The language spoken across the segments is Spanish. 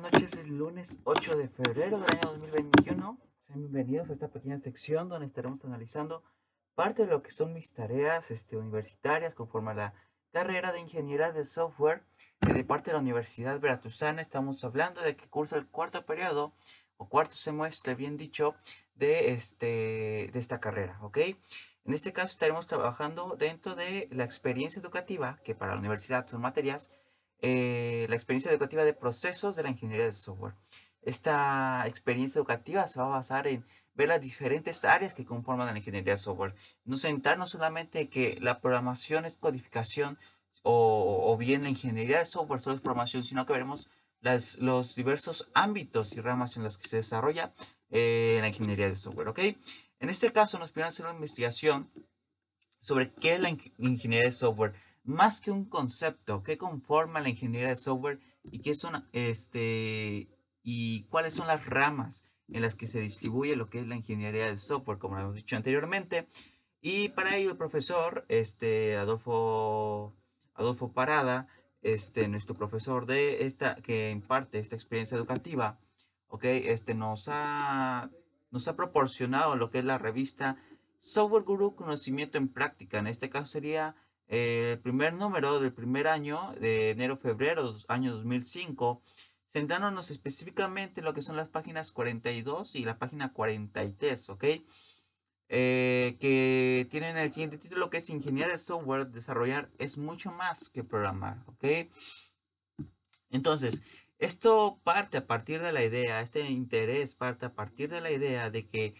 buenas noches. Es lunes 8 de febrero del año 2021. Sean bienvenidos a esta pequeña sección donde estaremos analizando parte de lo que son mis tareas este, universitarias conforme a la carrera de ingeniería de software de parte de la Universidad Veracruzana. Estamos hablando de que curso el cuarto periodo o cuarto semestre, bien dicho, de, este, de esta carrera, ¿ok? En este caso estaremos trabajando dentro de la experiencia educativa, que para la universidad son materias, eh, la experiencia educativa de procesos de la ingeniería de software. Esta experiencia educativa se va a basar en ver las diferentes áreas que conforman la ingeniería de software. No centrarnos solamente que la programación es codificación o, bien la ingeniería de software solo es programación, sino que veremos las, los diversos ámbitos y ramas en los que se desarrolla eh, la ingeniería de software. ¿ok? En este caso nos pidieron hacer una investigación sobre qué es la ingeniería de software más que un concepto, qué conforma la ingeniería de software y qué son este y cuáles son las ramas en las que se distribuye lo que es la ingeniería de software, como lo hemos dicho anteriormente. Y para ello el profesor este Adolfo Adolfo Parada, este nuestro profesor de esta que imparte esta experiencia educativa, ¿ok? Este nos ha nos ha proporcionado lo que es la revista Software Guru Conocimiento en Práctica. En este caso sería el primer número del primer año, de enero-febrero, año 2005, centrándonos específicamente en lo que son las páginas 42 y la página 43, ¿ok? Eh, que tienen el siguiente título que es Ingeniería de Software, desarrollar es mucho más que programar, ¿ok? Entonces, esto parte a partir de la idea, este interés parte a partir de la idea de que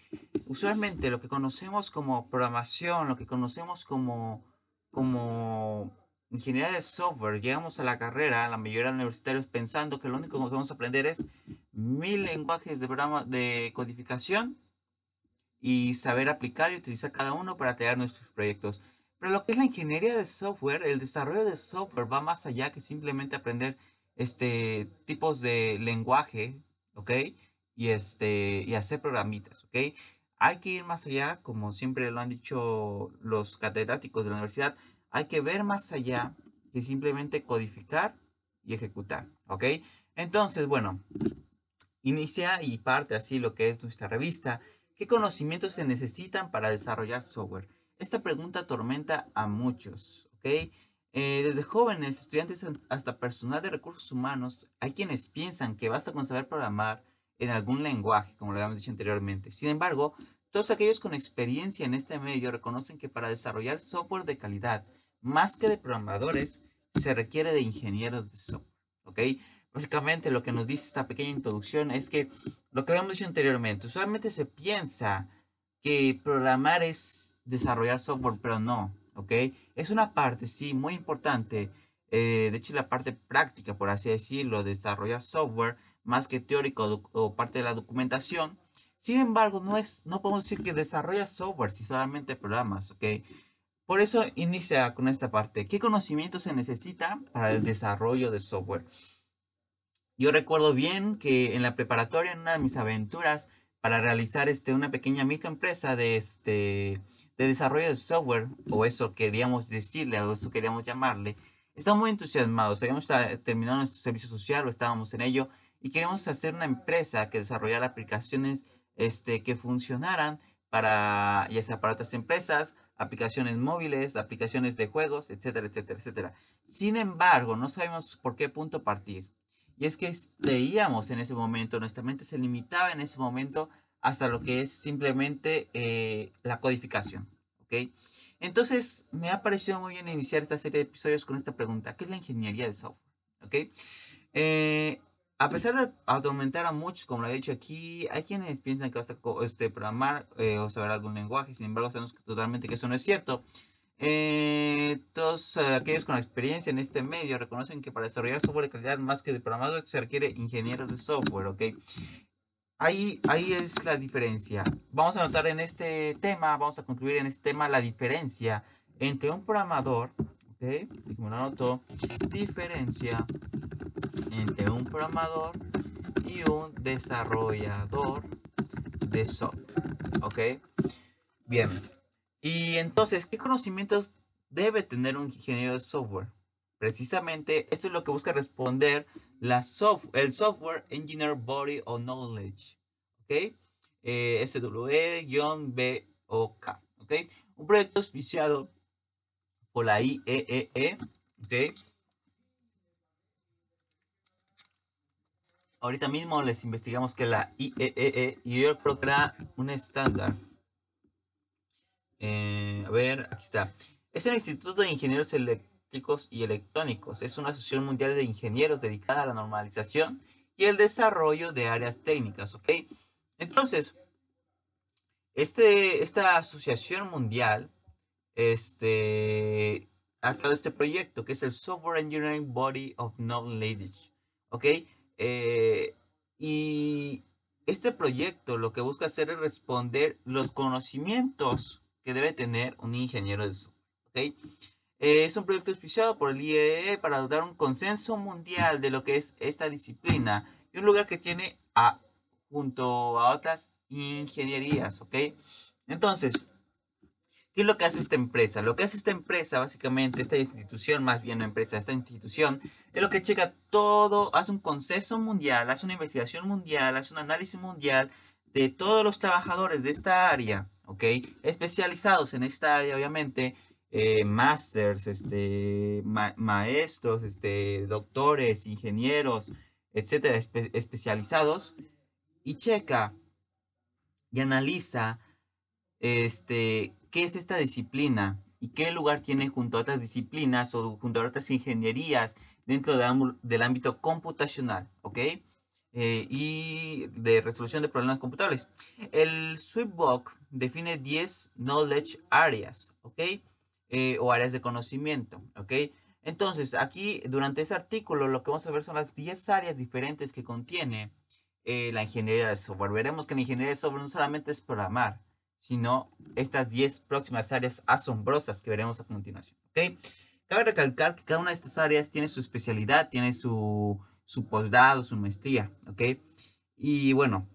usualmente lo que conocemos como programación, lo que conocemos como como ingeniería de software, llegamos a la carrera, la mayoría de universitarios pensando que lo único que vamos a aprender es mil lenguajes de programa de codificación y saber aplicar y utilizar cada uno para crear nuestros proyectos. Pero lo que es la ingeniería de software, el desarrollo de software va más allá que simplemente aprender este tipos de lenguaje, ¿ok? Y este y hacer programitas, ¿ok? Hay que ir más allá, como siempre lo han dicho los catedráticos de la universidad, hay que ver más allá que simplemente codificar y ejecutar, ¿ok? Entonces, bueno, inicia y parte así lo que es nuestra revista. ¿Qué conocimientos se necesitan para desarrollar software? Esta pregunta atormenta a muchos, ¿ok? Eh, desde jóvenes, estudiantes hasta personal de recursos humanos, hay quienes piensan que basta con saber programar en algún lenguaje, como lo habíamos dicho anteriormente. Sin embargo, todos aquellos con experiencia en este medio reconocen que para desarrollar software de calidad, más que de programadores, se requiere de ingenieros de software. ¿Ok? Básicamente lo que nos dice esta pequeña introducción es que lo que habíamos dicho anteriormente, usualmente se piensa que programar es desarrollar software, pero no. ¿Ok? Es una parte, sí, muy importante. Eh, de hecho, la parte práctica, por así decirlo, de desarrollar software, más que teórico o parte de la documentación. Sin embargo, no, es, no podemos decir que desarrolla software si solamente programas, ¿ok? Por eso inicia con esta parte. ¿Qué conocimiento se necesita para el desarrollo de software? Yo recuerdo bien que en la preparatoria, en una de mis aventuras, para realizar este, una pequeña microempresa de, este, de desarrollo de software, o eso queríamos decirle, o eso queríamos llamarle, estábamos muy entusiasmados. Habíamos terminado nuestro servicio social, o estábamos en ello, y queríamos hacer una empresa que desarrollara aplicaciones este, que funcionaran para, ya sea para otras empresas, aplicaciones móviles, aplicaciones de juegos, etcétera, etcétera, etcétera. Sin embargo, no sabemos por qué punto partir. Y es que leíamos en ese momento, nuestra mente se limitaba en ese momento hasta lo que es simplemente eh, la codificación. ¿ok? Entonces, me ha parecido muy bien iniciar esta serie de episodios con esta pregunta. ¿Qué es la ingeniería de software? ¿ok? Eh, a pesar de atormentar a muchos, como lo he dicho aquí, hay quienes piensan que basta este, programar eh, o saber algún lenguaje, sin embargo sabemos totalmente que eso no es cierto. Eh, todos eh, aquellos con experiencia en este medio reconocen que para desarrollar software de calidad más que de programador se requiere ingenieros de software, ¿ok? Ahí, ahí es la diferencia. Vamos a notar en este tema, vamos a concluir en este tema la diferencia entre un programador, ¿ok? Como lo anoto, diferencia entre un programador y un desarrollador de software. ¿Ok? Bien. Y entonces, ¿qué conocimientos debe tener un ingeniero de software? Precisamente esto es lo que busca responder la el Software Engineer Body of Knowledge, ¿ok? Eh, SWE-BOK, ¿ok? Un proyecto auspiciado la IEEE, e, ¿ok? Ahorita mismo les investigamos que la IEEE, e, y yo creo que era un estándar. Eh, a ver, aquí está. Es el Instituto de Ingenieros Eléctricos y Electrónicos. Es una asociación mundial de ingenieros dedicada a la normalización y el desarrollo de áreas técnicas, ¿ok? Entonces, este, esta asociación mundial este, ha creado este proyecto que es el Software Engineering Body of Knowledge, ¿ok? Eh, y este proyecto lo que busca hacer es responder los conocimientos que debe tener un ingeniero de software. ¿okay? Eh, es un proyecto auspiciado por el IEE e para dar un consenso mundial de lo que es esta disciplina y un lugar que tiene a, junto a otras ingenierías. ¿ok? Entonces, ¿Qué es lo que hace esta empresa? Lo que hace esta empresa, básicamente, esta institución, más bien no empresa, esta institución, es lo que checa todo, hace un consenso mundial, hace una investigación mundial, hace un análisis mundial de todos los trabajadores de esta área, ¿ok? Especializados en esta área, obviamente, eh, masters, este, maestros, este, doctores, ingenieros, etcétera, especializados, y checa y analiza este, qué es esta disciplina y qué lugar tiene junto a otras disciplinas o junto a otras ingenierías dentro del ámbito computacional, ¿ok? Eh, y de resolución de problemas computables. El Sweetbook define 10 knowledge areas, ¿ok? Eh, o áreas de conocimiento, ¿ok? Entonces, aquí durante ese artículo lo que vamos a ver son las 10 áreas diferentes que contiene eh, la ingeniería de software. Veremos que la ingeniería de software no solamente es programar, sino estas 10 próximas áreas asombrosas que veremos a continuación. ¿ok? Cabe recalcar que cada una de estas áreas tiene su especialidad, tiene su, su posgrado, su maestría. ¿ok? Y bueno,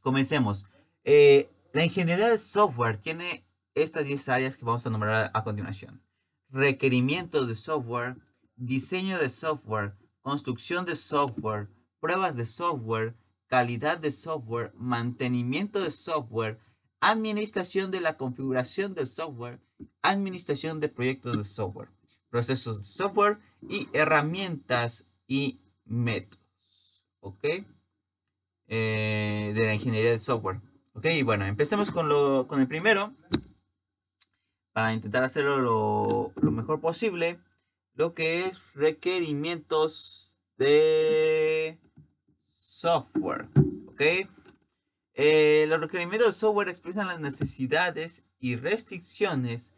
comencemos. Eh, la ingeniería de software tiene estas 10 áreas que vamos a nombrar a continuación. Requerimientos de software, diseño de software, construcción de software, pruebas de software, calidad de software, mantenimiento de software, administración de la configuración del software, administración de proyectos de software, procesos de software y herramientas y métodos. ¿Ok? Eh, de la ingeniería de software. Ok, bueno, empecemos con, lo, con el primero. Para intentar hacerlo lo, lo mejor posible. Lo que es requerimientos de software. ¿Ok? Eh, los requerimientos de software expresan las necesidades y restricciones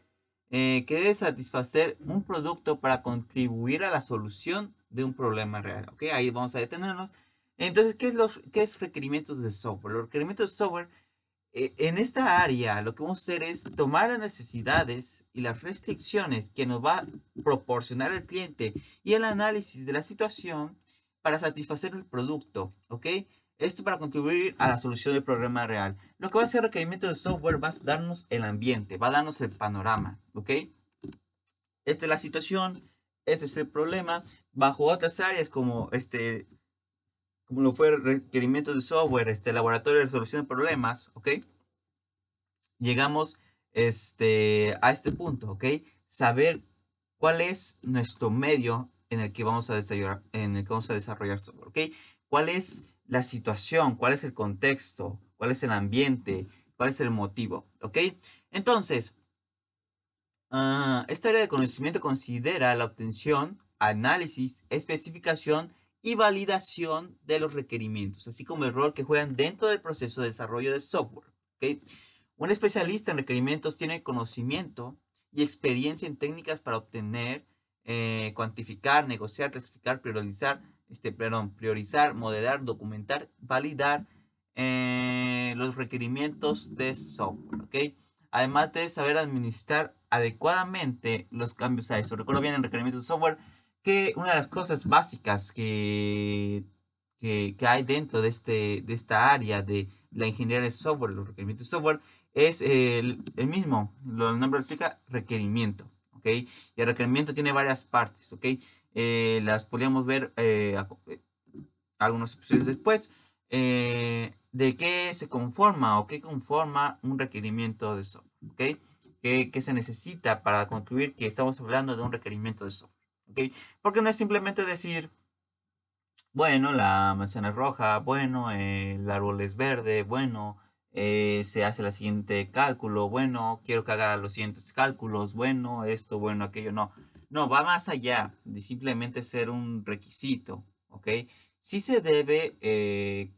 eh, que debe satisfacer un producto para contribuir a la solución de un problema real. ¿ok? Ahí vamos a detenernos. Entonces, ¿qué es, los, qué es requerimientos de software? Los requerimientos de software, eh, en esta área, lo que vamos a hacer es tomar las necesidades y las restricciones que nos va a proporcionar el cliente y el análisis de la situación para satisfacer el producto. ¿ok? Esto para contribuir a la solución del problema real. Lo que va a hacer requerimiento de software va a darnos el ambiente, va a darnos el panorama, ¿ok? Esta es la situación, este es el problema. Bajo otras áreas como este, como lo fue requerimientos de software, este laboratorio de resolución de problemas, ¿ok? Llegamos este, a este punto, ¿ok? Saber cuál es nuestro medio en el que vamos a desarrollar, en el que vamos a desarrollar software, ¿ok? ¿Cuál es la situación, cuál es el contexto, cuál es el ambiente, cuál es el motivo, ¿ok? Entonces, ah, esta área de conocimiento considera la obtención, análisis, especificación y validación de los requerimientos, así como el rol que juegan dentro del proceso de desarrollo de software, ¿ok? Un especialista en requerimientos tiene conocimiento y experiencia en técnicas para obtener, eh, cuantificar, negociar, clasificar, priorizar, este, perdón, priorizar, modelar, documentar, validar eh, los requerimientos de software, ¿ok? Además de saber administrar adecuadamente los cambios a eso. Recuerdo bien en requerimientos de software que una de las cosas básicas que, que, hay dentro de, este, de esta área de la ingeniería de software, los requerimientos de software, es el, el mismo, el nombre lo explica, requerimiento, ¿ok? Y el requerimiento tiene varias partes, ¿ok? Eh, las podríamos ver eh, algunos episodios después, de qué se conforma o qué conforma un requerimiento de software, ¿ok? ¿Qué, se necesita para concluir que estamos hablando de un requerimiento de software, ¿ok? Porque no es simplemente decir, bueno, la manzana es roja, bueno, el árbol es verde, bueno, eh, se hace el siguiente cálculo, bueno, quiero que haga los siguientes cálculos, bueno, esto, bueno, aquello, no. No, va más allá de simplemente ser un requisito, ¿ok? Sí se debe, eh,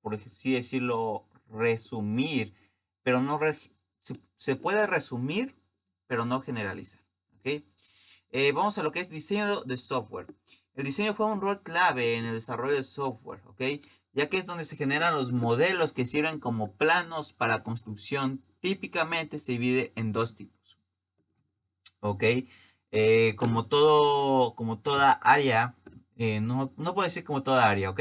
por así decirlo, resumir, pero no se, puede resumir, pero no generalizar, ¿ok? Eh, vamos a lo que es diseño de software. El diseño juega un rol clave en el desarrollo de software, ¿ok? Ya que es donde se generan los modelos que sirven como planos para construcción. Típicamente se divide en dos tipos, ¿ok? Eh, como, todo, como toda área, eh, no, no, puedo decir como toda área, ¿ok?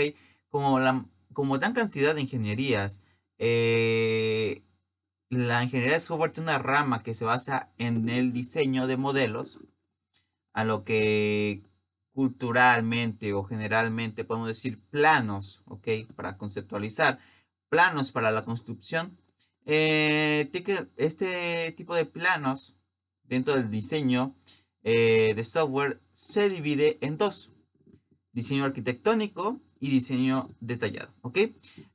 Como, la, como gran cantidad de ingenierías, eh, la ingeniería de software una rama que se basa en el diseño de modelos, a lo que culturalmente o generalmente podemos decir planos, ¿ok? Para conceptualizar, planos para la construcción. Este tipo de planos dentro del diseño eh, de software se divide en dos. Diseño arquitectónico y diseño detallado, ¿ok?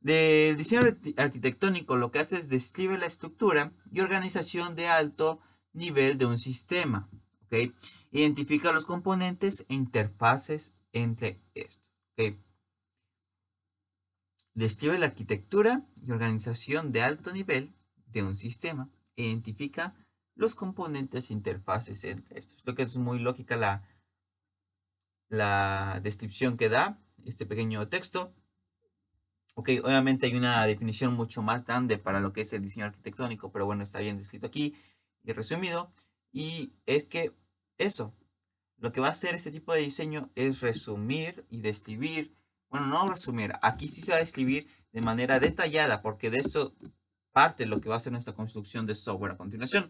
Del diseño arquitectónico lo que hace es describe la estructura y organización de alto nivel de un sistema, ¿ok? Identifica los componentes e interfaces entre estos. Describe la arquitectura y organización de alto nivel de un sistema. Identifica los componentes interfaces entre estos. Creo que es muy lógica la, la descripción que da este pequeño texto. Ok, obviamente hay una definición mucho más grande para lo que es el diseño arquitectónico, pero bueno, está bien descrito aquí y resumido. Y es que eso, lo que va a hacer este tipo de diseño es resumir y describir, bueno, no resumir, aquí sí se va a describir de manera detallada, porque de eso parte lo que va a ser nuestra construcción de software a continuación.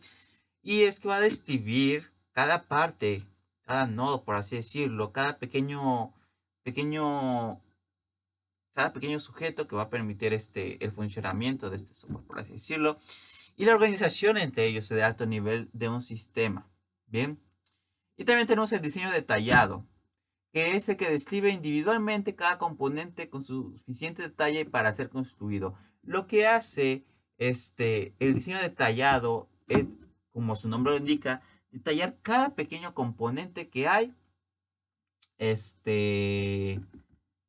Y es que va a describir cada parte, cada nodo, por así decirlo, cada pequeño pequeño, cada pequeño sujeto que va a permitir este, el funcionamiento de este software, por así decirlo, y la organización entre ellos de alto nivel de un sistema. Bien. Y también tenemos el diseño detallado, que es el que describe individualmente cada componente con suficiente detalle para ser construido. Lo que hace este, el diseño detallado es, como su nombre lo indica, detallar cada pequeño componente que hay este,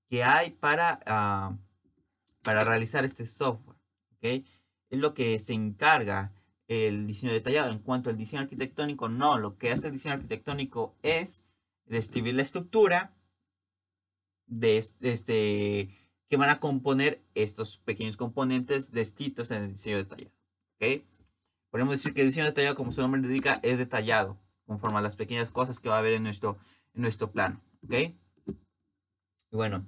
que hay para, ah, para realizar este software. ¿okay? Es lo que se encarga el diseño detallado. En cuanto al diseño arquitectónico, no. Lo que hace el diseño arquitectónico es describir la estructura de este, que van a componer estos pequeños componentes descritos en el diseño detallado. ¿okay? Podemos decir que el diseño detallado, como su nombre indica, es detallado, conforme a las pequeñas cosas que va a haber en nuestro, en nuestro plano. ¿Ok? Y bueno,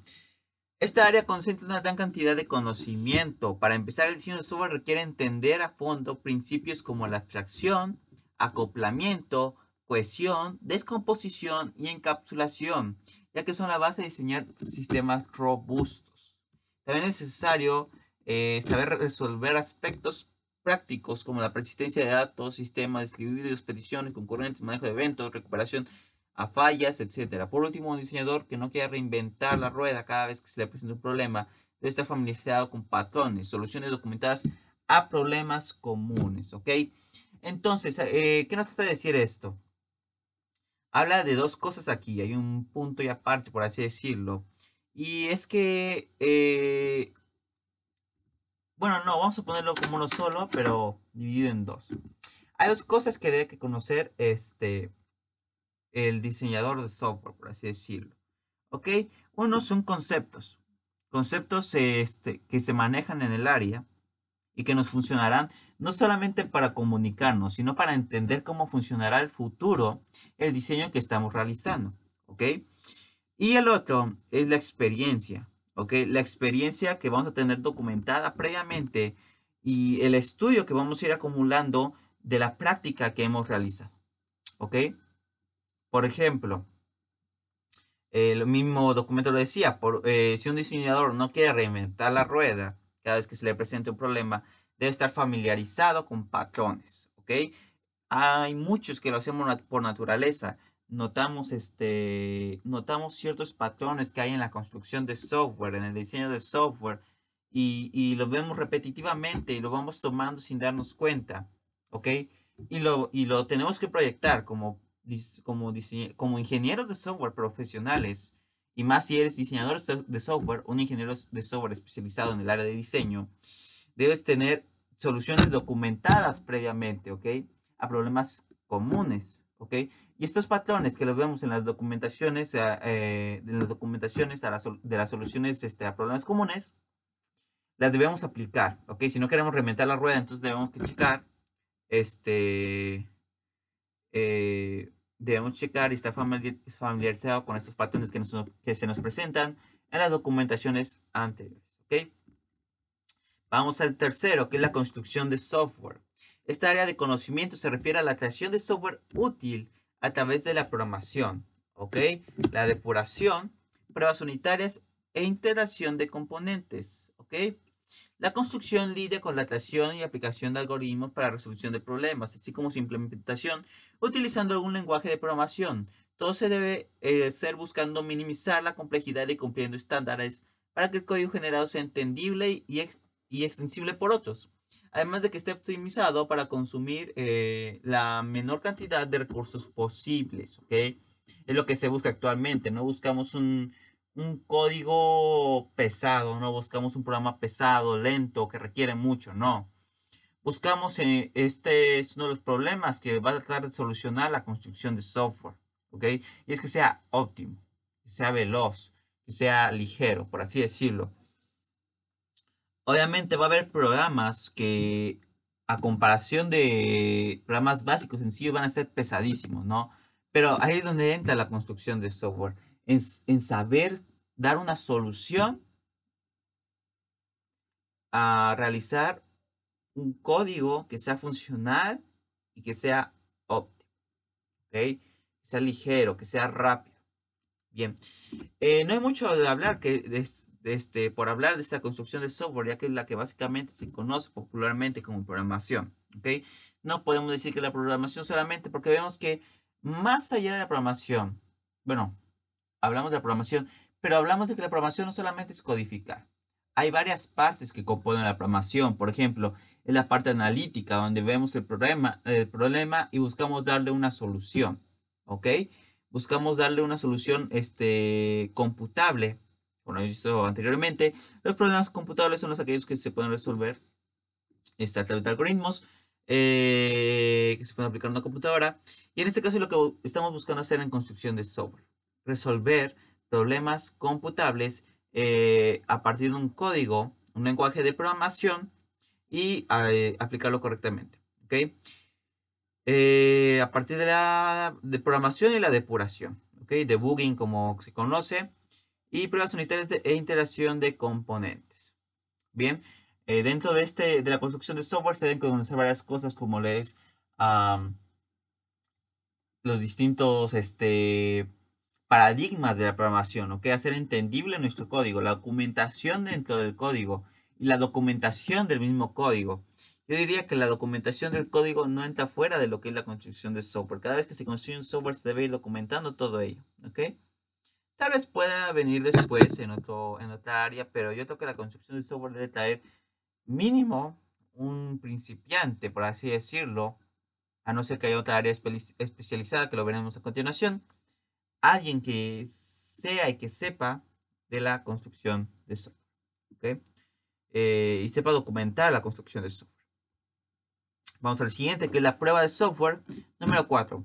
esta área concentra una gran cantidad de conocimiento. Para empezar, el diseño de software requiere entender a fondo principios como la abstracción, acoplamiento, cohesión, descomposición y encapsulación, ya que son la base de diseñar sistemas robustos. También es necesario eh, saber resolver aspectos prácticos como la persistencia de datos, sistemas distribuidos, peticiones, concurrentes, manejo de eventos, recuperación a fallas, etc. Por último, un diseñador que no quiera reinventar la rueda cada vez que se le presenta un problema debe estar familiarizado con patrones, soluciones documentadas a problemas comunes, ¿ok? Entonces, eh, ¿qué nos trata de decir esto? Habla de dos cosas aquí, hay un punto y aparte, por así decirlo. Y es que, eh, bueno, no, vamos a ponerlo como uno solo, pero dividido en dos. Hay dos cosas que debe conocer este, el diseñador de software, por así decirlo. ¿Ok? Uno son conceptos. Conceptos este, que se manejan en el área y que nos funcionarán no solamente para comunicarnos, sino para entender cómo funcionará el futuro, el diseño que estamos realizando. ¿Ok? Y el otro es la experiencia. ¿Ok? La experiencia que vamos a tener documentada previamente y el estudio que vamos a ir acumulando de la práctica que hemos realizado. ¿Ok? Por ejemplo, el mismo documento lo decía, por, eh, si un diseñador no quiere reinventar la rueda cada vez que se le presente un problema, debe estar familiarizado con patrones, ¿ok? Hay muchos que lo hacemos por naturaleza. Notamos, este, notamos ciertos patrones que hay en la construcción de software, en el diseño de software, y, y lo vemos repetitivamente y lo vamos tomando sin darnos cuenta, ¿ok? Y lo, y lo tenemos que proyectar como como, como ingenieros de software profesionales, y más si eres diseñador de software, un ingeniero de software especializado en el área de diseño, debes tener soluciones documentadas previamente, ¿ok? A problemas comunes, ¿ok? Y estos patrones que los vemos en las documentaciones, eh, eh de las documentaciones de las soluciones este, a problemas comunes, las debemos aplicar, ¿ok? Si no queremos reinventar la rueda, entonces debemos checar, este, eh, debemos checar y estar familiarizado con estos patrones que, que se nos presentan en las documentaciones anteriores. ¿ok? Vamos al tercero, que es la construcción de software. Esta área de conocimiento se refiere a la creación de software útil a través de la programación, ¿ok? La depuración, pruebas unitarias e integración de componentes, ¿ok? La construcción lidia con la creación y aplicación de algoritmos para resolución de problemas, así como su implementación utilizando algún lenguaje de programación. Todo se debe eh, hacer buscando minimizar la complejidad y cumpliendo estándares para que el código generado sea entendible y, extensible por otros. Además de que esté optimizado para consumir eh, la menor cantidad de recursos posibles. Es lo que se busca actualmente. No buscamos un, un código pesado, no buscamos un programa pesado, lento, que requiere mucho, no. Buscamos, eh, este es uno de los problemas que va a tratar de solucionar la construcción de software, ¿ok? Y es que sea óptimo, sea veloz, sea ligero, por así decirlo. Obviamente va a haber programas que a comparación de programas básicos en sí van a ser pesadísimos, ¿no? Pero ahí es donde entra la construcción de software en, saber dar una solución a realizar un código que sea funcional y que sea óptimo. Que sea ligero, que sea rápido. Bien. Eh, no hay mucho de hablar que de, este, por hablar de esta construcción de software, ya que es la que básicamente se conoce popularmente como programación. ¿okay? No podemos decir que la programación solamente porque vemos que más allá de la programación, bueno, hablamos de la programación, pero hablamos de que la programación no solamente es codificar. Hay varias partes que componen la programación. Por ejemplo, es la parte analítica, donde vemos el problema, el problema y buscamos darle una solución. ¿Ok? Buscamos darle una solución este, computable. Como he visto anteriormente, los problemas computables son los aquellos que se pueden resolver este, a través de algoritmos eh, que se pueden aplicar en una computadora. Y en este caso lo que estamos buscando hacer en construcción de software resolver problemas computables eh, a partir de un código, un lenguaje de programación y eh, aplicarlo correctamente. ¿okay? Eh, a partir de la programación y la depuración. ¿okay? Debugging como se conoce y pruebas unitarias de, e integración de componentes. Bien, dentro de, este, de la construcción de software se deben conocer varias cosas como les los distintos este, paradigmas de la programación, ¿ok? Hacer entendible nuestro código, la documentación dentro del código y la documentación del mismo código. Yo diría que la documentación del código no entra fuera de lo que es la construcción de software. Cada vez que se construye un software se debe ir documentando todo ello, ¿ok? Tal vez pueda venir después en, otro, en otra área, pero yo creo que la construcción de software debe traer mínimo un principiante, por así decirlo, a no ser que haya otra área especializada que lo veremos a continuación alguien que sea y que sepa de la construcción de software. ¿okay? Eh, y sepa documentar la construcción de software. Vamos al siguiente, que es la prueba de software número 4.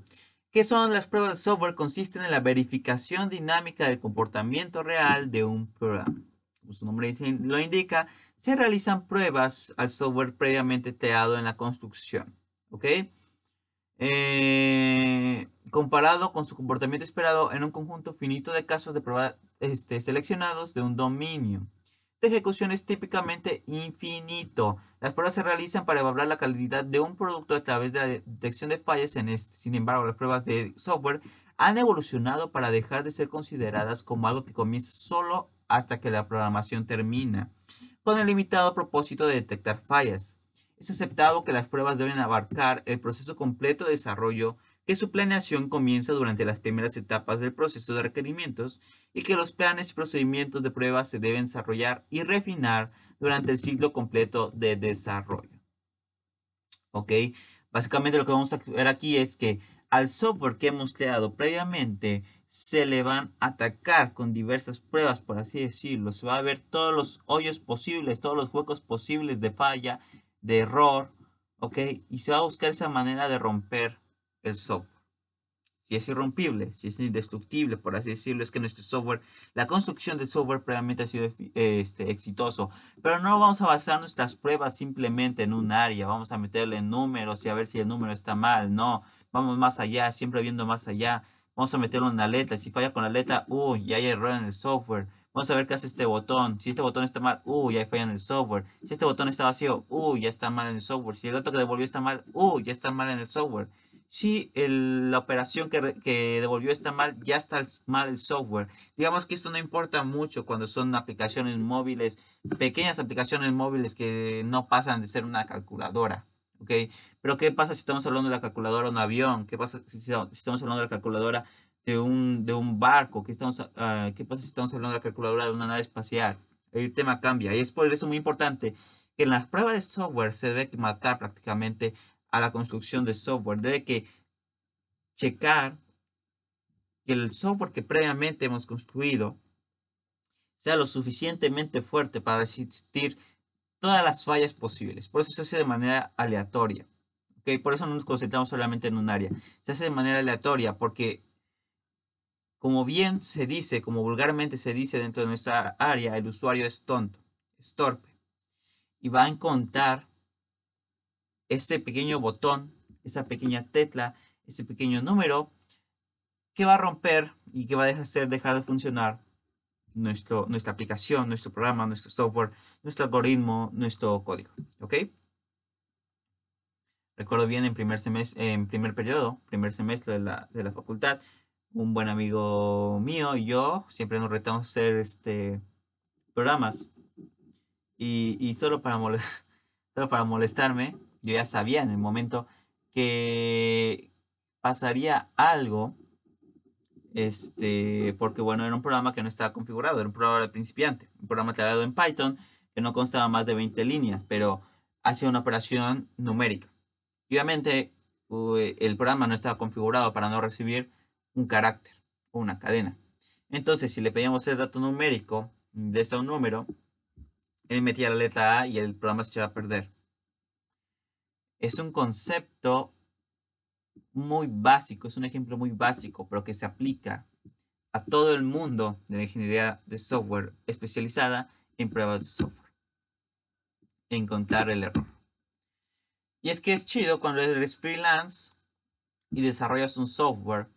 ¿Qué son las pruebas de software? Consisten en la verificación dinámica del comportamiento real de un programa. Como su nombre lo indica, se realizan pruebas al software previamente creado en la construcción. ¿Ok? Eh, comparado con su comportamiento esperado en un conjunto finito de casos de prueba este, seleccionados de un dominio. De ejecución es típicamente infinito. Las pruebas se realizan para evaluar la calidad de un producto a través de la detección de fallas en este. Sin embargo, las pruebas de software han evolucionado para dejar de ser consideradas como algo que comienza solo hasta que la programación termina, con el limitado propósito de detectar fallas. Es aceptado que las pruebas deben abarcar el proceso completo de desarrollo, que su planeación comienza durante las primeras etapas del proceso de requerimientos y que los planes y procedimientos de pruebas se deben desarrollar y refinar durante el ciclo completo de desarrollo. ¿Ok? Básicamente lo que vamos a ver aquí es que al software que hemos creado previamente se le van a atacar con diversas pruebas, por así decirlo. Se va a ver todos los hoyos posibles, todos los huecos posibles de falla, de error, ¿ok? Y se va a buscar esa manera de romper el software. Si es irrompible, si es indestructible, por así decirlo, es que nuestro software, la construcción del software previamente ha sido este, exitoso. Pero no vamos a basar nuestras pruebas simplemente en un área, vamos a meterle números y a ver si el número está mal, no vamos más allá, siempre viendo más allá. Vamos a meterlo en la letra. Si falla con la letra, uy, ya hay error en el software. Vamos a ver qué hace este botón. Si este botón está mal, uy, ya hay falla en el software. Si este botón está vacío, uy, ya está mal en el software. Si el dato que devolvió está mal, uy, ya está mal en el software. Si la operación que, que, devolvió está mal, ya está mal el software. Digamos que esto no importa mucho cuando son aplicaciones móviles, pequeñas aplicaciones móviles que no pasan de ser una calculadora. Pero ¿qué pasa si estamos hablando de la calculadora de un avión? ¿Qué pasa si, estamos hablando de la calculadora de un, de un barco? ¿Qué, estamos, uh, ¿Qué pasa si estamos hablando de la calculadora de una nave espacial? El tema cambia y es por eso muy importante que en las pruebas de software se debe matar prácticamente a la construcción de software. Debe que checar que el software que previamente hemos construido sea lo suficientemente fuerte para resistir todas las fallas posibles. Por eso se hace de manera aleatoria. ¿okay? Por eso no nos concentramos solamente en un área. Se hace de manera aleatoria porque, como bien se dice, como vulgarmente se dice dentro de nuestra área, el usuario es tonto, es torpe. Y va a encontrar ese pequeño botón, esa pequeña tecla, ese pequeño número que va a romper y que va a dejar, dejar de funcionar nuestro, nuestra aplicación, nuestro programa, nuestro software, nuestro algoritmo, nuestro código. ¿Ok? Recuerdo bien en primer semestre, en primer periodo, primer semestre de la, de la facultad, un buen amigo mío y yo siempre nos retamos a hacer este programas. Y, y solo, para solo para molestarme, yo ya sabía en el momento que pasaría algo este, porque bueno, era un programa que no estaba configurado, era un programa de principiante, un programa creado en Python que no constaba más de 20 líneas, pero hacía una operación numérica. obviamente el programa no estaba configurado para no recibir un carácter o una cadena. Entonces, si le pedíamos el dato numérico de ese número, él metía la letra A y el programa se iba a perder. Es un concepto muy básico, es un ejemplo muy básico, pero que se aplica a todo el mundo de la ingeniería de software especializada en pruebas de software. Encontrar el error. Y es que es chido cuando eres freelance y desarrollas un software.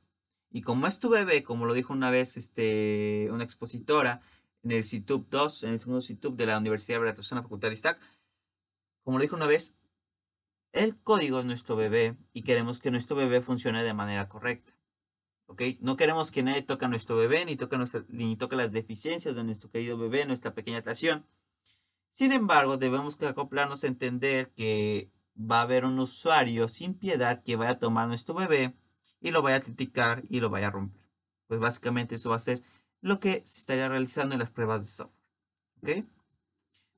Y como es tu bebé, como lo dijo una vez este, una expositora en el CITUB 2, en el segundo CITUB de la Universidad de la Facultad de ISTAC, como lo dijo una vez, el código es nuestro bebé y queremos que nuestro bebé funcione de manera correcta. ¿Ok? No queremos que nadie toque a nuestro bebé ni toque, ni toque las deficiencias de nuestro querido bebé, nuestra pequeña creación. Sin embargo, debemos acoplarnos a entender que va a haber un usuario sin piedad que vaya a tomar nuestro bebé y lo vaya a criticar y lo vaya a romper. Pues básicamente eso va a ser lo que se estaría realizando en las pruebas de software. ¿Ok?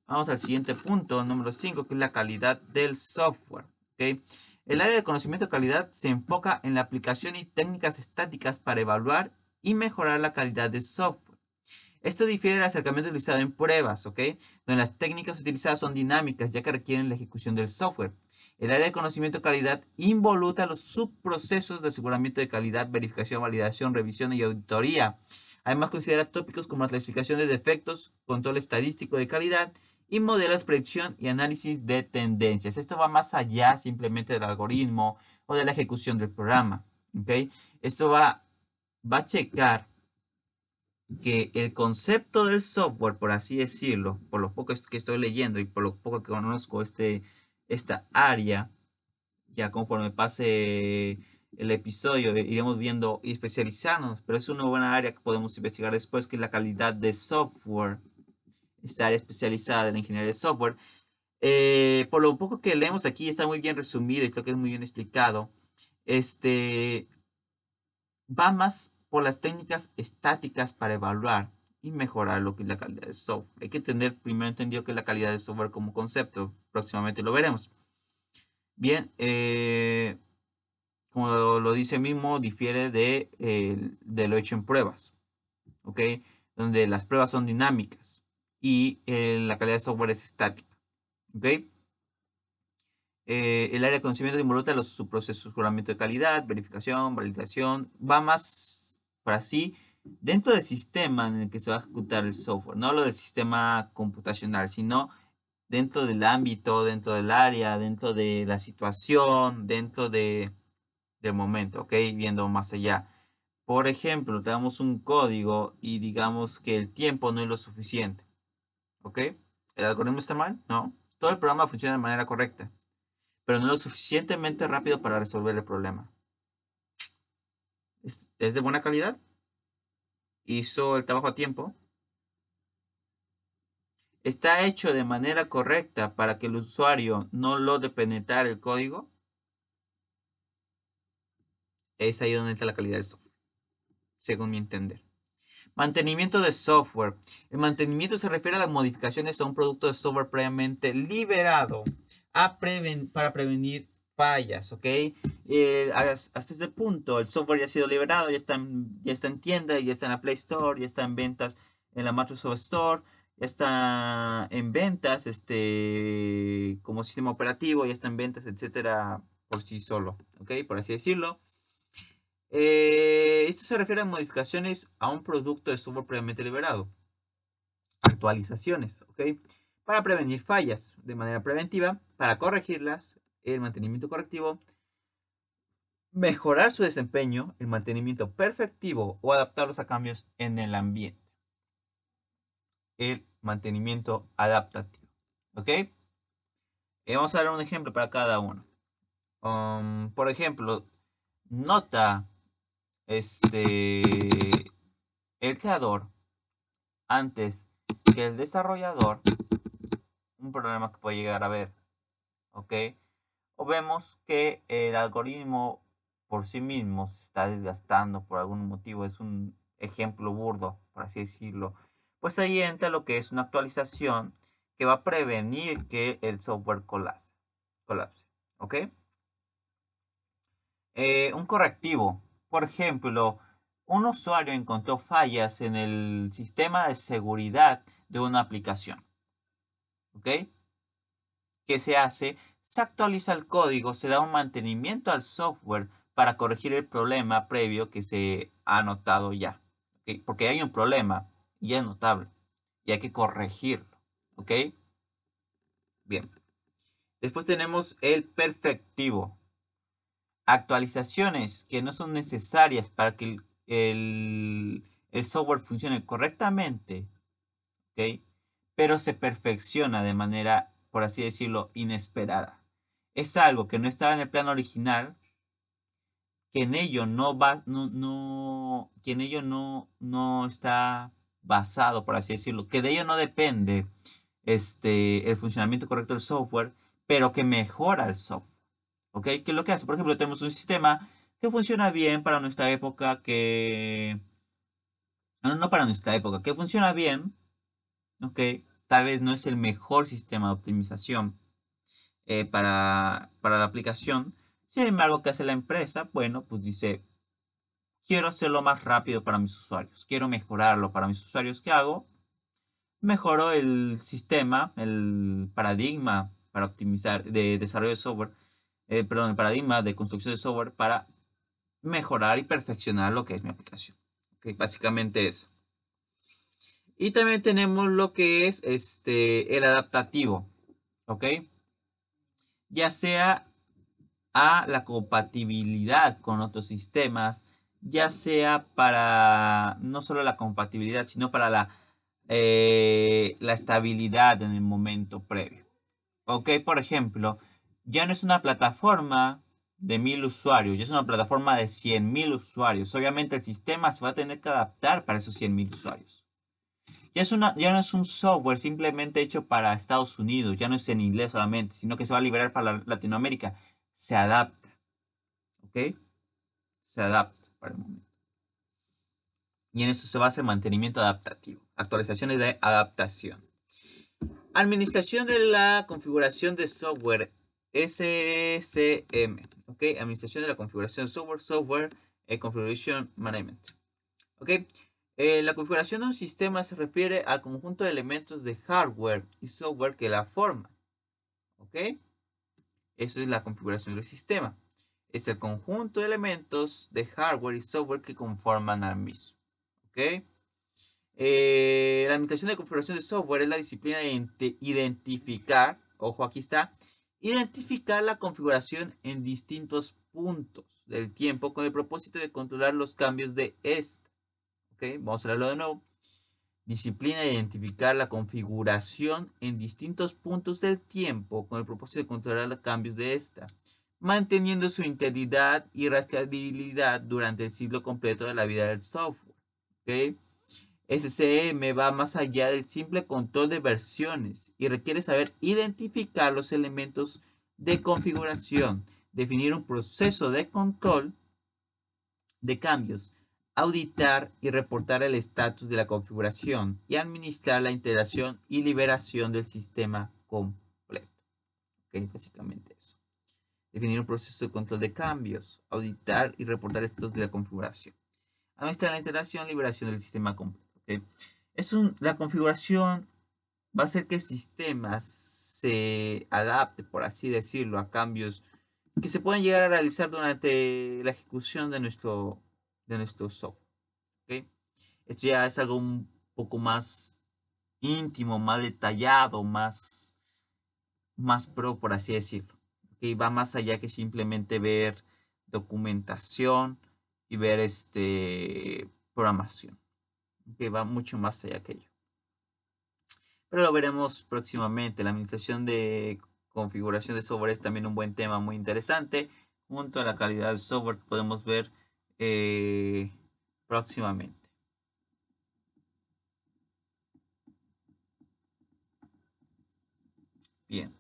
Vamos al siguiente punto, número 5, que es la calidad del software. El área de conocimiento de calidad se enfoca en la aplicación y técnicas estáticas para evaluar y mejorar la calidad del software. Esto difiere del acercamiento utilizado en pruebas, ¿ok? Donde las técnicas utilizadas son dinámicas ya que requieren la ejecución del software. El área de conocimiento de calidad involucra los subprocesos de aseguramiento de calidad, verificación, validación, revisión y auditoría. Además considera tópicos como la clasificación de defectos, control estadístico de calidad y modelos, predicción y análisis de tendencias. Esto va más allá simplemente del algoritmo o de la ejecución del programa. ¿okay? Esto va, va a checar que el concepto del software, por así decirlo, por lo poco que estoy leyendo y por lo poco que conozco este, esta área, ya conforme pase el episodio iremos viendo y especializarnos, pero es una buena área que podemos investigar después, que es la calidad de software. Esta área especializada de la ingeniería de software. Eh, por lo poco que leemos aquí está muy bien resumido y creo que es muy bien explicado. Este va más por las técnicas estáticas para evaluar y mejorar lo que es la calidad de software. Hay que tener primero entendido que es la calidad de software como concepto. Próximamente lo veremos. Bien, eh, como lo dice mismo, difiere de, lo hecho en pruebas, ¿ok? Donde las pruebas son dinámicas y eh, la calidad de software es estática, ¿ok? Eh, el área de conocimiento involucra los subprocesos de de calidad, verificación, validación, va más por así dentro del sistema en el que se va a ejecutar el software, no lo del sistema computacional, sino dentro del ámbito, dentro del área, dentro de la situación, dentro de del momento, ¿ok? Viendo más allá. Por ejemplo, tenemos un código y digamos que el tiempo no es lo suficiente, ¿ok? ¿El algoritmo está mal? No. Todo el programa funciona de manera correcta, pero no lo suficientemente rápido para resolver el problema. ¿Es, de buena calidad? ¿Hizo el trabajo a tiempo? ¿Está hecho de manera correcta para que el usuario no logre penetrar el código? Es ahí donde está la calidad del software, según mi entender. Mantenimiento de software. El mantenimiento se refiere a las modificaciones a un producto de software previamente liberado para prevenir fallas, ¿ok? Eh, hasta este punto el software ya ha sido liberado, ya está, en, ya está en tienda, ya está en la Play Store, ya está en ventas en la Microsoft Store, ya está en ventas este, como sistema operativo, ya está en ventas, etcétera, por sí solo, ¿ok? Por así decirlo. Eh, esto se refiere a modificaciones a un producto de software previamente liberado. Actualizaciones, ¿ok? Para prevenir fallas de manera preventiva, para corregirlas, el mantenimiento correctivo, mejorar su desempeño, el mantenimiento perfectivo o adaptarlos a cambios en el ambiente. El mantenimiento adaptativo, ¿ok? Y vamos a dar un ejemplo para cada uno. Um, por ejemplo, nota este, el creador antes que el desarrollador, un problema que puede llegar a ver, ¿ok? O vemos que el algoritmo por sí mismo se está desgastando por algún motivo, es un ejemplo burdo, por así decirlo. Pues ahí entra lo que es una actualización que va a prevenir que el software colapse, colapse ¿ok? Eh, un correctivo por ejemplo, un usuario encontró fallas en el sistema de seguridad de una aplicación. ¿Ok? ¿Qué se hace? Se actualiza el código, se da un mantenimiento al software para corregir el problema previo que se ha notado ya. Porque hay un problema y es notable y hay que corregirlo. ¿Ok? Bien. Después tenemos el perfectivo actualizaciones que no son necesarias para que el, software funcione correctamente, pero se perfecciona de manera, por así decirlo, inesperada. Es algo que no estaba en el plan original, que en ello no va, no, no, que en ello no, no está basado, por así decirlo, que de ello no depende este, el funcionamiento correcto del software, pero que mejora el software. ¿Ok? ¿Qué es lo que hace? Por ejemplo, tenemos un sistema que funciona bien para nuestra época, que... No, para nuestra época, que funciona bien, ¿ok? Tal vez no es el mejor sistema de optimización eh, para, para la aplicación. Sin embargo, ¿qué hace la empresa? Bueno, pues dice, quiero hacerlo más rápido para mis usuarios, quiero mejorarlo para mis usuarios. ¿Qué hago? Mejoro el sistema, el paradigma para optimizar de desarrollo de software eh, perdón, el paradigma de construcción de software para mejorar y perfeccionar lo que es mi aplicación. Básicamente eso. Y también tenemos lo que es este, el adaptativo. ¿Ok? Ya sea a la compatibilidad con otros sistemas, ya sea para no solo la compatibilidad, sino para la, eh, la estabilidad en el momento previo. ¿Ok? Por ejemplo, ya no es una plataforma de mil usuarios, ya es una plataforma de 100.000 usuarios. Obviamente el sistema se va a tener que adaptar para esos 100.000 usuarios. Ya, es una, ya no es un software simplemente hecho para Estados Unidos, ya no es en inglés solamente, sino que se va a liberar para Latinoamérica. Se adapta. ¿Ok? Se adapta para el momento. Y en eso se basa el mantenimiento adaptativo. Actualizaciones de adaptación. Administración de la configuración de software SCM. ¿Ok? Administración de la configuración software, Software eh, Configuration Management. ¿Ok? Eh, la configuración de un sistema se refiere al conjunto de elementos de hardware y software que la forman. ¿Ok? Eso es la configuración del sistema. Es el conjunto de elementos de hardware y software que conforman al mismo. ¿Ok? Eh, la administración de configuración de software es la disciplina de identificar, ojo aquí está, identificar la configuración en distintos puntos del tiempo con el propósito de controlar los cambios de esta. ¿Ok? Vamos a leerlo de nuevo. Disciplina de identificar la configuración en distintos puntos del tiempo con el propósito de controlar los cambios de esta, manteniendo su integridad y rastreabilidad durante el ciclo completo de la vida del software. ¿Ok? SCM va más allá del simple control de versiones y requiere saber identificar los elementos de configuración, definir un proceso de control de cambios, auditar y reportar el estatus de la configuración y administrar la integración y liberación del sistema completo. Ok, básicamente eso. Definir un proceso de control de cambios, auditar y reportar el estatus de la configuración. Administrar la integración y liberación del sistema completo. Es la configuración va a hacer que el sistema se adapte, por así decirlo, a cambios que se pueden llegar a realizar durante la ejecución de nuestro, de nuestro software. Esto ya es algo un poco más íntimo, más detallado, más, más pro, por así decirlo. Va más allá que simplemente ver documentación y ver este, programación que va mucho más allá que ello. Pero lo veremos próximamente. La administración de configuración de software es también un buen tema muy interesante. Junto a la calidad del software podemos ver eh, próximamente. Bien.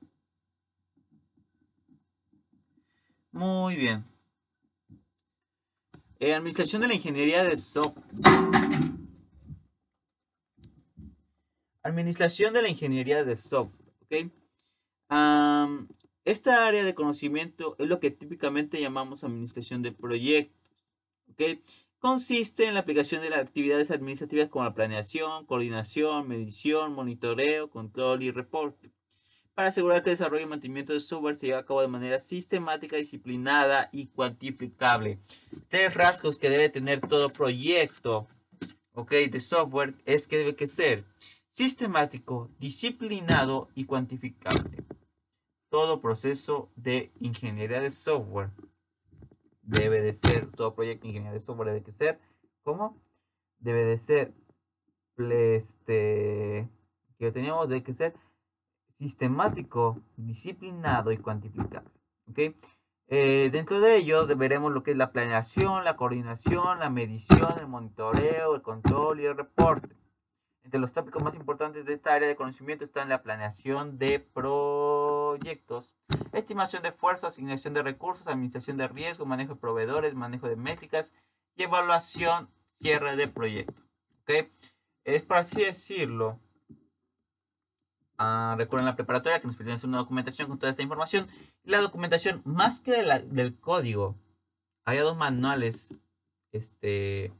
Muy bien. Eh, administración de la ingeniería de software. Administración de la ingeniería de software. ¿okay? esta área de conocimiento es lo que típicamente llamamos administración de proyectos. ¿okay? Consiste en la aplicación de las actividades administrativas como la planeación, coordinación, medición, monitoreo, control y reporte. Para asegurar que el desarrollo y mantenimiento de software se lleve a cabo de manera sistemática, disciplinada y cuantificable. Tres rasgos que debe tener todo proyecto ¿okay? de software es que debe que ser sistemático, disciplinado y cuantificable. Todo proceso de ingeniería de software debe de ser, todo proyecto de ingeniería de software debe de ser, ¿cómo? Debe de ser, este, que teníamos de que ser sistemático, disciplinado y cuantificable. ¿ok? Eh, dentro de ello veremos lo que es la planeación, la coordinación, la medición, el monitoreo, el control y el reporte. Entre los tópicos más importantes de esta área de conocimiento están la planeación de proyectos, estimación de esfuerzo, asignación de recursos, administración de riesgo, manejo de proveedores, manejo de métricas y evaluación, cierre de proyecto. ¿Okay? Es por así decirlo. Ah, recuerden la preparatoria que nos pertenece una documentación con toda esta información. La documentación, más que del código, había dos manuales este,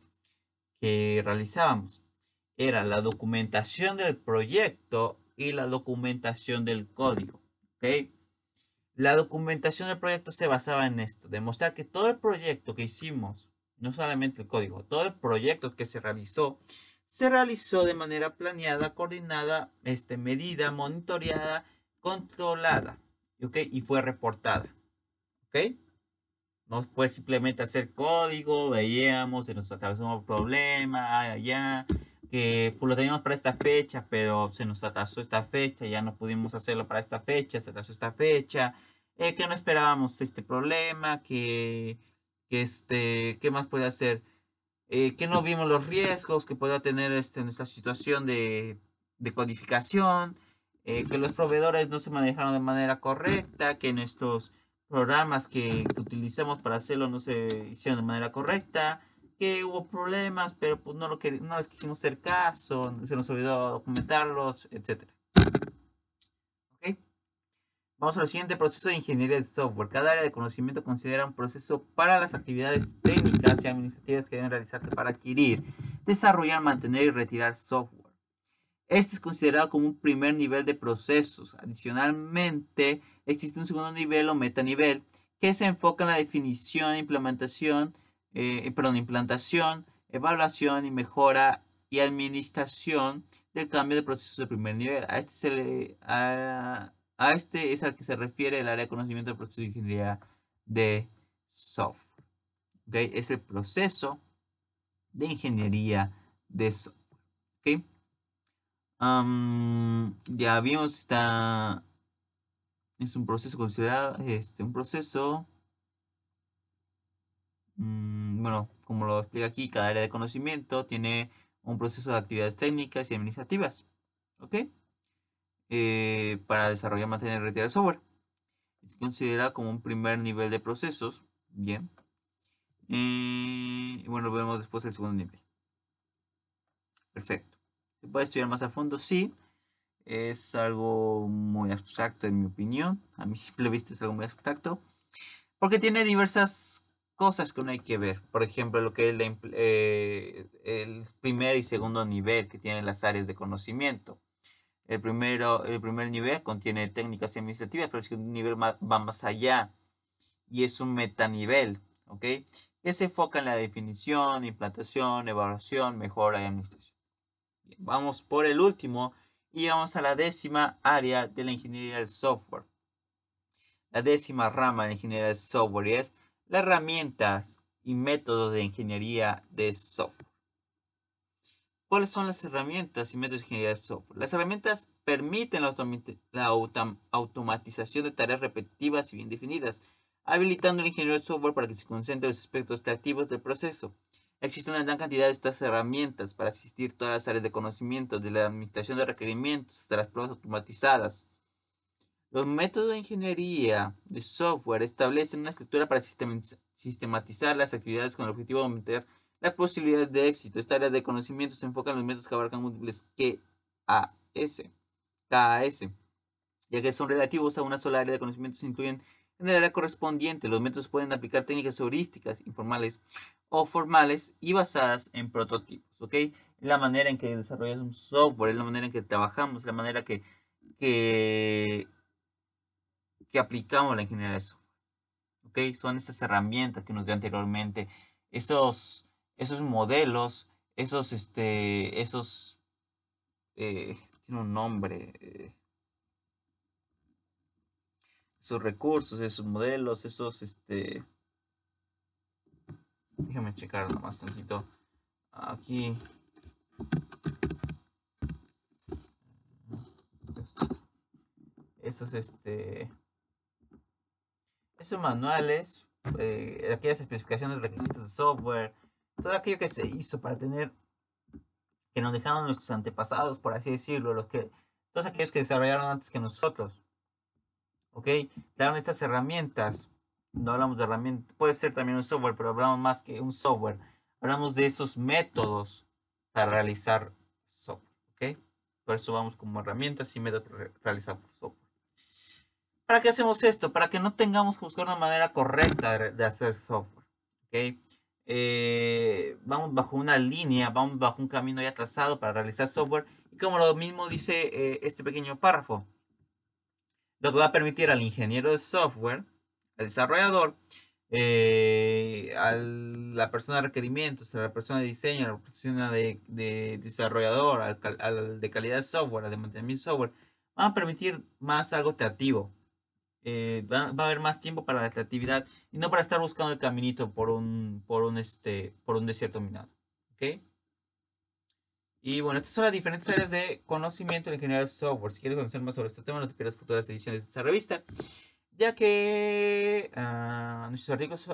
que realizábamos era la documentación del proyecto y la documentación del código. ¿okay? La documentación del proyecto se basaba en esto, demostrar que todo el proyecto que hicimos, no solamente el código, todo el proyecto que se realizó, se realizó de manera planeada, coordinada, este, medida, monitoreada, controlada, ¿okay? y fue reportada. ¿okay? No fue simplemente hacer código, veíamos, se nos atravesó un problema, allá, que pues, lo teníamos para esta fecha, pero se nos atrasó esta fecha, ya no pudimos hacerlo para esta fecha, se atrasó esta fecha, eh, que no esperábamos este problema, que, que este, ¿qué más puede hacer? Eh, que no vimos los riesgos que pueda tener este, nuestra situación de, de codificación, eh, que los proveedores no se manejaron de manera correcta, que nuestros programas que, utilizamos para hacerlo no se hicieron de manera correcta, que hubo problemas, pero pues no, lo no les quisimos hacer caso, se nos olvidó documentarlos, etc. Vamos al siguiente proceso de ingeniería de software. Cada área de conocimiento considera un proceso para las actividades técnicas y administrativas que deben realizarse para adquirir, desarrollar, mantener y retirar software. Este es considerado como un primer nivel de procesos. Adicionalmente, existe un segundo nivel o metanivel que se enfoca en la definición, implementación, eh, perdón, implantación, evaluación y mejora y administración del cambio de procesos de primer nivel. A este se le, a este es al que se refiere el área de conocimiento del proceso de ingeniería de software. ¿Okay? Es el proceso de ingeniería de software. ¿Okay? ya vimos, está, es un proceso considerado, este, un proceso, mm, bueno, como lo explica aquí, cada área de conocimiento tiene un proceso de actividades técnicas y administrativas. ¿Ok? Eh, para desarrollar, mantener y retirar software. Es considerado como un primer nivel de procesos. Bien. Eh, y bueno, vemos después el segundo nivel. Perfecto. ¿Se puede estudiar más a fondo? Sí. Es algo muy abstracto en mi opinión. A mi simple vista es algo muy abstracto. Porque tiene diversas cosas que uno hay que ver. Por ejemplo, lo que es eh, el primer y segundo nivel que tienen las áreas de conocimiento. El, primero, el primer nivel contiene técnicas administrativas, pero el segundo nivel va más allá y es un metanivel, ¿ok? Que se enfoca en la definición, implantación, evaluación, mejora y administración. vamos por el último y vamos a la décima área de la ingeniería del software. La décima rama de la ingeniería del software es las herramientas y métodos de ingeniería de software. ¿Cuáles son las herramientas y métodos de ingeniería de software? Las herramientas permiten la, automatización de tareas repetitivas y bien definidas, habilitando al ingeniero de software para que se concentre en los aspectos creativos del proceso. Existe una gran cantidad de estas herramientas para asistir todas las áreas de conocimiento, de la administración de requerimientos hasta las pruebas automatizadas. Los métodos de ingeniería de software establecen una estructura para sistematizar las actividades con el objetivo de aumentar las posibilidades de éxito. Esta área de conocimiento se enfoca en los métodos que abarcan múltiples KAS, KAS, ya que son relativos a una sola área de conocimiento, se incluyen en el área correspondiente. Los métodos pueden aplicar técnicas heurísticas, informales o formales y basadas en prototipos, ¿ok? La manera en que desarrollas un software, es la manera en que trabajamos, la manera que, que, que aplicamos la ingeniería de software, ¿ok? Son estas herramientas que nos dio anteriormente, esos esos modelos, esos, este, esos, eh, tiene un nombre, eh, esos recursos, esos modelos, esos, este, déjame checar nomás tantito, aquí, esos, este, esos manuales, eh, aquellas especificaciones, requisitos de software, todo aquello que se hizo para tener, que nos dejaron nuestros antepasados, por así decirlo, los que, todos aquellos que desarrollaron antes que nosotros. ¿Ok? Daron estas herramientas. No hablamos de herramientas, puede ser también un software, pero hablamos más que un software. Hablamos de esos métodos para realizar software. ¿Ok? Por eso vamos como herramientas y métodos para realizar software. ¿Para qué hacemos esto? Para que no tengamos que buscar una manera correcta de hacer software. ¿Ok? Eh, vamos bajo una línea, vamos bajo un camino ya trazado para realizar software. Y como lo mismo dice eh, este pequeño párrafo, lo que va a permitir al ingeniero de software, al desarrollador, eh, a la persona de requerimientos, a la persona de diseño, a la persona de, desarrollador, al, de calidad de software, al de mantenimiento de software, van a permitir más algo creativo, eh, va, a haber más tiempo para la creatividad y no para estar buscando el caminito por un, por un, este, por un desierto minado. ¿Ok? Y bueno, estas son las diferentes áreas de conocimiento en ingeniería de software. Si quieres conocer más sobre este tema, no te pierdas futuras ediciones de esta revista. ya que uh, nuestros artículos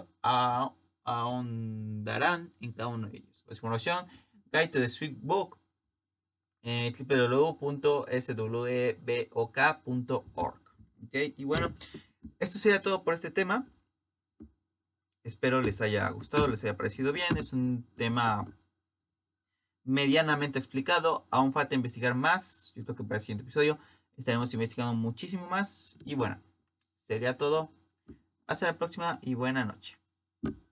ahondarán en cada uno de ellos. Más información, Guide to the Sweet Book, eh, www.swbok.org. ¿Okay? Y bueno, esto sería todo por este tema. Espero les haya gustado, les haya parecido bien. Es un tema medianamente explicado. Aún falta investigar más. Yo creo que para el siguiente episodio estaremos investigando muchísimo más. Y bueno, sería todo. Hasta la próxima y buena noche.